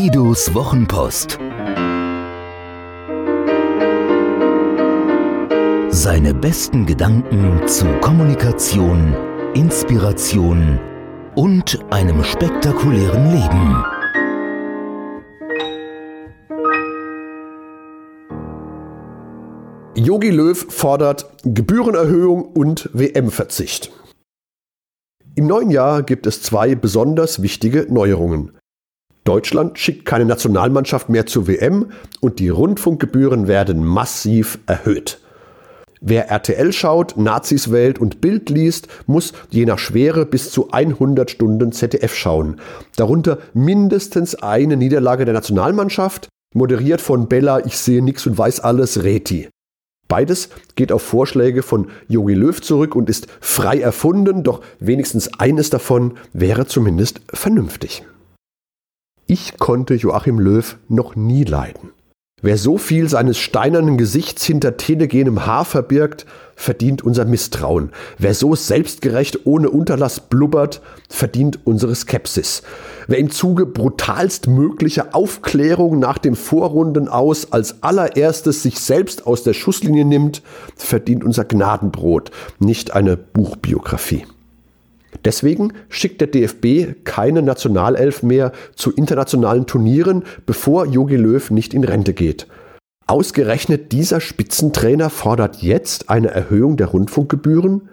Guidos Wochenpost. Seine besten Gedanken zu Kommunikation, Inspiration und einem spektakulären Leben. Yogi Löw fordert Gebührenerhöhung und WM-Verzicht. Im neuen Jahr gibt es zwei besonders wichtige Neuerungen. Deutschland schickt keine Nationalmannschaft mehr zur WM und die Rundfunkgebühren werden massiv erhöht. Wer RTL schaut, Nazis wählt und Bild liest, muss je nach Schwere bis zu 100 Stunden ZDF schauen. Darunter mindestens eine Niederlage der Nationalmannschaft, moderiert von Bella Ich sehe nix und weiß alles Reti. Beides geht auf Vorschläge von Jogi Löw zurück und ist frei erfunden, doch wenigstens eines davon wäre zumindest vernünftig. Ich konnte Joachim Löw noch nie leiden. Wer so viel seines steinernen Gesichts hinter telegenem Haar verbirgt, verdient unser Misstrauen. Wer so selbstgerecht ohne Unterlass blubbert, verdient unsere Skepsis. Wer im Zuge brutalst möglicher Aufklärung nach dem Vorrunden aus als allererstes sich selbst aus der Schusslinie nimmt, verdient unser Gnadenbrot, nicht eine Buchbiografie. Deswegen schickt der DFB keine Nationalelf mehr zu internationalen Turnieren, bevor Jogi Löw nicht in Rente geht. Ausgerechnet dieser Spitzentrainer fordert jetzt eine Erhöhung der Rundfunkgebühren?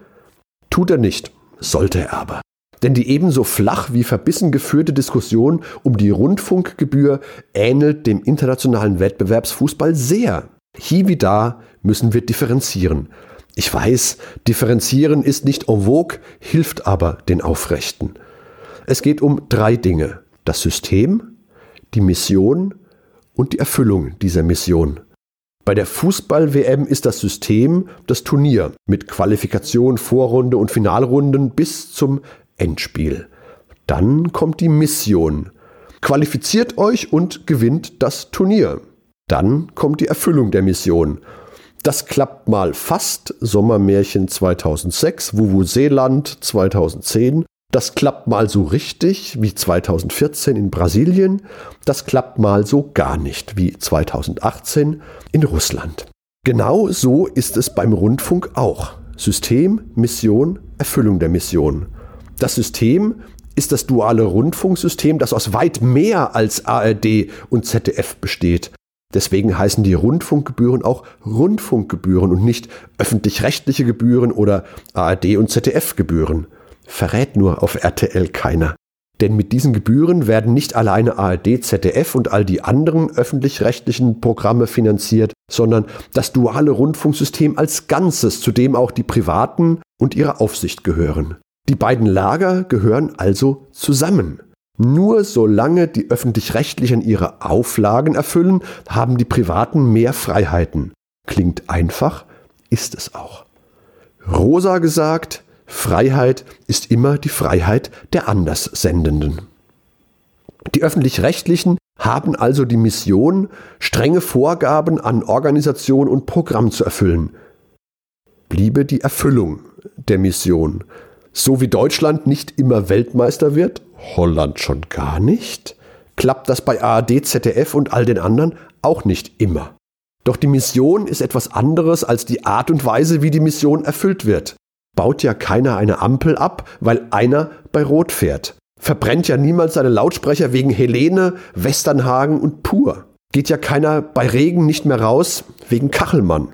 Tut er nicht, sollte er aber. Denn die ebenso flach wie verbissen geführte Diskussion um die Rundfunkgebühr ähnelt dem internationalen Wettbewerbsfußball sehr. Hier wie da müssen wir differenzieren. Ich weiß, differenzieren ist nicht en vogue, hilft aber den Aufrechten. Es geht um drei Dinge. Das System, die Mission und die Erfüllung dieser Mission. Bei der Fußball-WM ist das System das Turnier mit Qualifikation, Vorrunde und Finalrunden bis zum Endspiel. Dann kommt die Mission. Qualifiziert euch und gewinnt das Turnier. Dann kommt die Erfüllung der Mission. Das klappt mal fast. Sommermärchen 2006, Wuvuseeland 2010. Das klappt mal so richtig wie 2014 in Brasilien. Das klappt mal so gar nicht wie 2018 in Russland. Genau so ist es beim Rundfunk auch. System, Mission, Erfüllung der Mission. Das System ist das duale Rundfunksystem, das aus weit mehr als ARD und ZDF besteht. Deswegen heißen die Rundfunkgebühren auch Rundfunkgebühren und nicht öffentlich-rechtliche Gebühren oder ARD und ZDF-Gebühren. Verrät nur auf RTL keiner. Denn mit diesen Gebühren werden nicht alleine ARD, ZDF und all die anderen öffentlich-rechtlichen Programme finanziert, sondern das duale Rundfunksystem als Ganzes, zu dem auch die Privaten und ihre Aufsicht gehören. Die beiden Lager gehören also zusammen. Nur solange die öffentlich-rechtlichen ihre Auflagen erfüllen, haben die Privaten mehr Freiheiten. Klingt einfach, ist es auch. Rosa gesagt, Freiheit ist immer die Freiheit der Anderssendenden. Die öffentlich-rechtlichen haben also die Mission, strenge Vorgaben an Organisation und Programm zu erfüllen. Bliebe die Erfüllung der Mission. So wie Deutschland nicht immer Weltmeister wird, Holland schon gar nicht, klappt das bei ARD, ZDF und all den anderen auch nicht immer. Doch die Mission ist etwas anderes als die Art und Weise, wie die Mission erfüllt wird. Baut ja keiner eine Ampel ab, weil einer bei Rot fährt. Verbrennt ja niemals seine Lautsprecher wegen Helene, Westernhagen und Pur. Geht ja keiner bei Regen nicht mehr raus wegen Kachelmann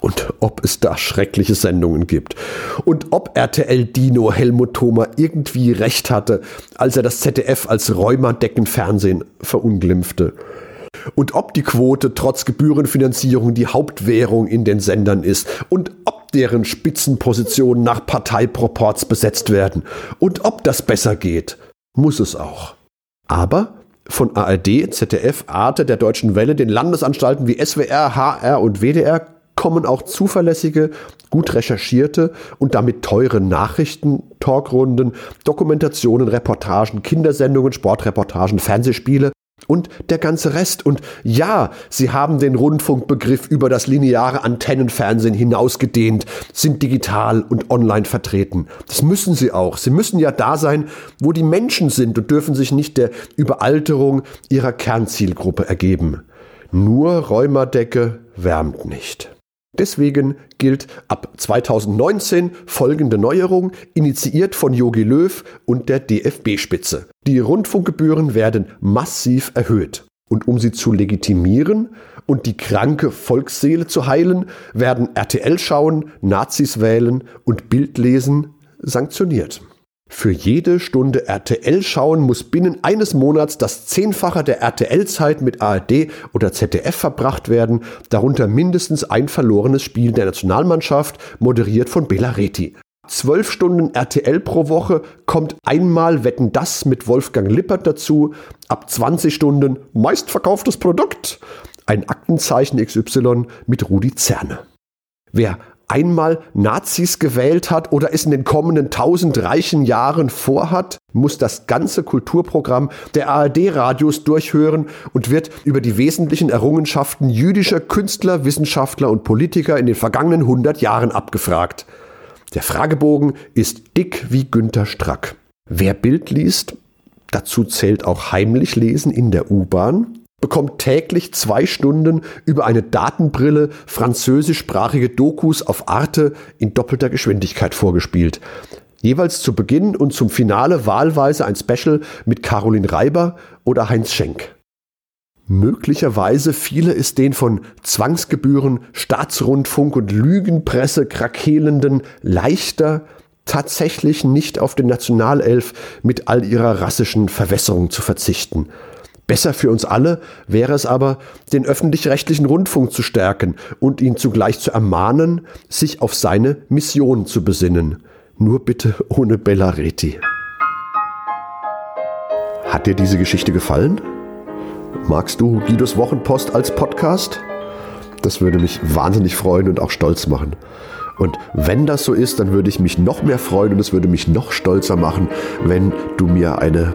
und ob es da schreckliche Sendungen gibt. Und ob RTL Dino Helmut Thoma irgendwie recht hatte, als er das ZDF als Rheumadeckenfernsehen verunglimpfte. Und ob die Quote trotz Gebührenfinanzierung die Hauptwährung in den Sendern ist. Und ob deren Spitzenpositionen nach Parteiproports besetzt werden. Und ob das besser geht. Muss es auch. Aber von ARD, ZDF, Arte, der Deutschen Welle, den Landesanstalten wie SWR, HR und WDR kommen auch zuverlässige, gut recherchierte und damit teure Nachrichten, Talkrunden, Dokumentationen, Reportagen, Kindersendungen, Sportreportagen, Fernsehspiele und der ganze Rest. Und ja, sie haben den Rundfunkbegriff über das lineare Antennenfernsehen hinausgedehnt, sind digital und online vertreten. Das müssen sie auch. Sie müssen ja da sein, wo die Menschen sind und dürfen sich nicht der Überalterung ihrer Kernzielgruppe ergeben. Nur Räumerdecke wärmt nicht. Deswegen gilt ab 2019 folgende Neuerung, initiiert von Jogi Löw und der DFB-Spitze. Die Rundfunkgebühren werden massiv erhöht. Und um sie zu legitimieren und die kranke Volksseele zu heilen, werden RTL schauen, Nazis wählen und Bild lesen sanktioniert. Für jede Stunde RTL schauen muss binnen eines Monats das Zehnfache der RTL-Zeit mit ARD oder ZDF verbracht werden, darunter mindestens ein verlorenes Spiel der Nationalmannschaft, moderiert von Bela Reti. Zwölf Stunden RTL pro Woche kommt einmal Wetten das mit Wolfgang Lippert dazu, ab 20 Stunden meistverkauftes Produkt, ein Aktenzeichen XY mit Rudi Zerne. Wer einmal Nazis gewählt hat oder es in den kommenden tausend reichen Jahren vorhat, muss das ganze Kulturprogramm der ARD-Radios durchhören und wird über die wesentlichen Errungenschaften jüdischer Künstler, Wissenschaftler und Politiker in den vergangenen 100 Jahren abgefragt. Der Fragebogen ist dick wie Günter Strack. Wer Bild liest, dazu zählt auch heimlich lesen in der U-Bahn, bekommt täglich zwei Stunden über eine Datenbrille französischsprachige Dokus auf Arte in doppelter Geschwindigkeit vorgespielt. Jeweils zu Beginn und zum Finale wahlweise ein Special mit Caroline Reiber oder Heinz Schenk. Möglicherweise fiele es den von Zwangsgebühren, Staatsrundfunk und Lügenpresse krakelenden leichter, tatsächlich nicht auf den Nationalelf mit all ihrer rassischen Verwässerung zu verzichten. Besser für uns alle wäre es aber, den öffentlich-rechtlichen Rundfunk zu stärken und ihn zugleich zu ermahnen, sich auf seine Mission zu besinnen. Nur bitte ohne Bellareti. Hat dir diese Geschichte gefallen? Magst du Guidos Wochenpost als Podcast? Das würde mich wahnsinnig freuen und auch stolz machen. Und wenn das so ist, dann würde ich mich noch mehr freuen und es würde mich noch stolzer machen, wenn du mir eine